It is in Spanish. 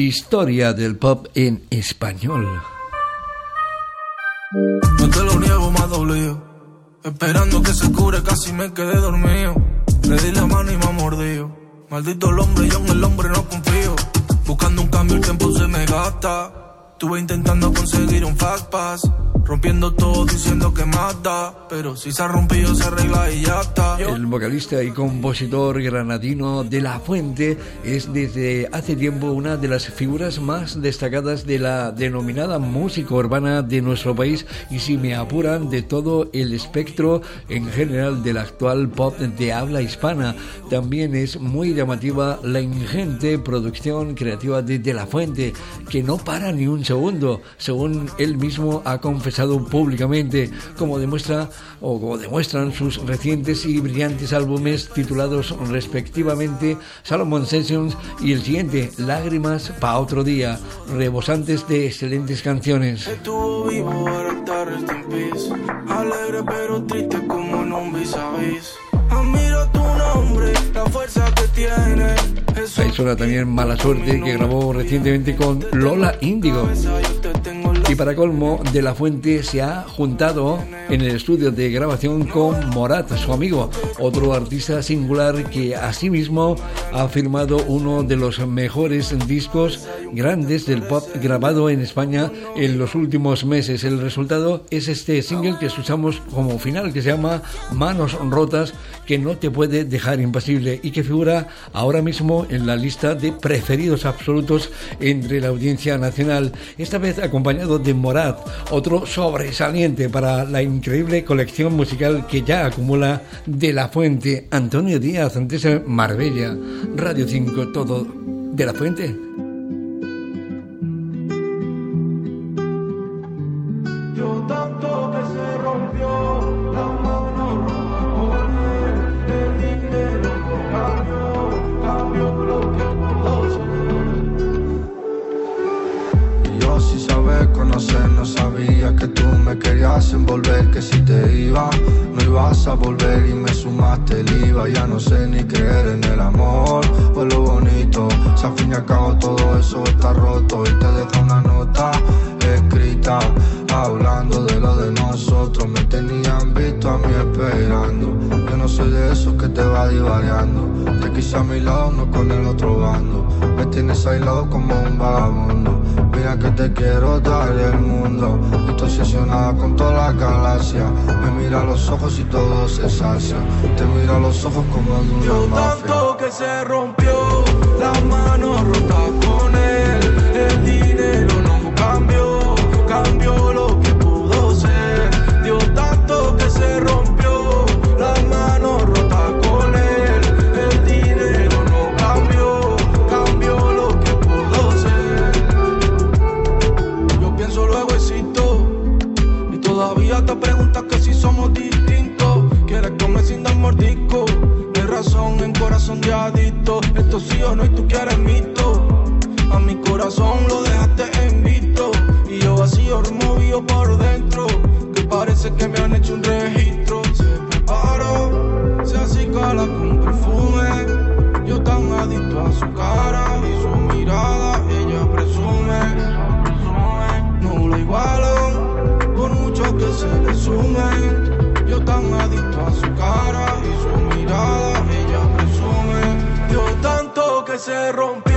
historia del pop en español. No te lo niego, más dobleo. Esperando que se cure, casi me quedé dormido. Le di la mano y me ha mordido. Maldito el hombre, yo en el hombre no confío. Buscando un cambio, el tiempo se me gasta. Estuve intentando conseguir un fast pass rompiendo todo diciendo que mata, pero si se ha rompido se arregla y ya está. El vocalista y compositor granadino de La Fuente es desde hace tiempo una de las figuras más destacadas de la denominada música urbana de nuestro país y si me apuran de todo el espectro en general del actual pop de habla hispana. También es muy llamativa la ingente producción creativa de De La Fuente, que no para ni un segundo, según él mismo ha confesado públicamente, como demuestra o como demuestran sus recientes y brillantes álbumes titulados respectivamente Salomon Sessions y el siguiente Lágrimas para otro día, rebosantes de excelentes canciones. Vivo alegre pero triste como en un vis Admiro También Mala Suerte que grabó recientemente con Lola Índigo. Y para colmo, De La Fuente se ha juntado en el estudio de grabación con Morat, su amigo, otro artista singular que asimismo ha firmado uno de los mejores discos grandes del pop grabado en España en los últimos meses. El resultado es este single que escuchamos como final, que se llama Manos Rotas, que no te puede dejar impasible y que figura ahora mismo en la lista de preferidos absolutos entre la audiencia nacional. Esta vez acompañado de Morat, otro sobresaliente para la increíble colección musical que ya acumula de la fuente Antonio Díaz, antes Marbella, Radio 5, todo de la fuente. Envolver que si te iba no ibas a volver y me sumaste el IVA. Ya no sé ni creer en el amor pues lo bonito si al fin y al cabo todo eso está roto. Y te deja una nota escrita hablando de lo de nosotros. Me tenían visto a mí esperando no soy de esos que te va divariando te quise a mi lado no con el otro bando me tienes aislado como un vagabundo Mira que te quiero dar el mundo. Estoy obsesionada con toda la galaxia. Me mira a los ojos y todo se sacia. Te mira a los ojos como de una Yo tanto que se rompió, su cara y su mirada. Ella presume, no lo igualo. Por mucho que se le sume. Yo tan adicto a su cara y su mirada se rompió.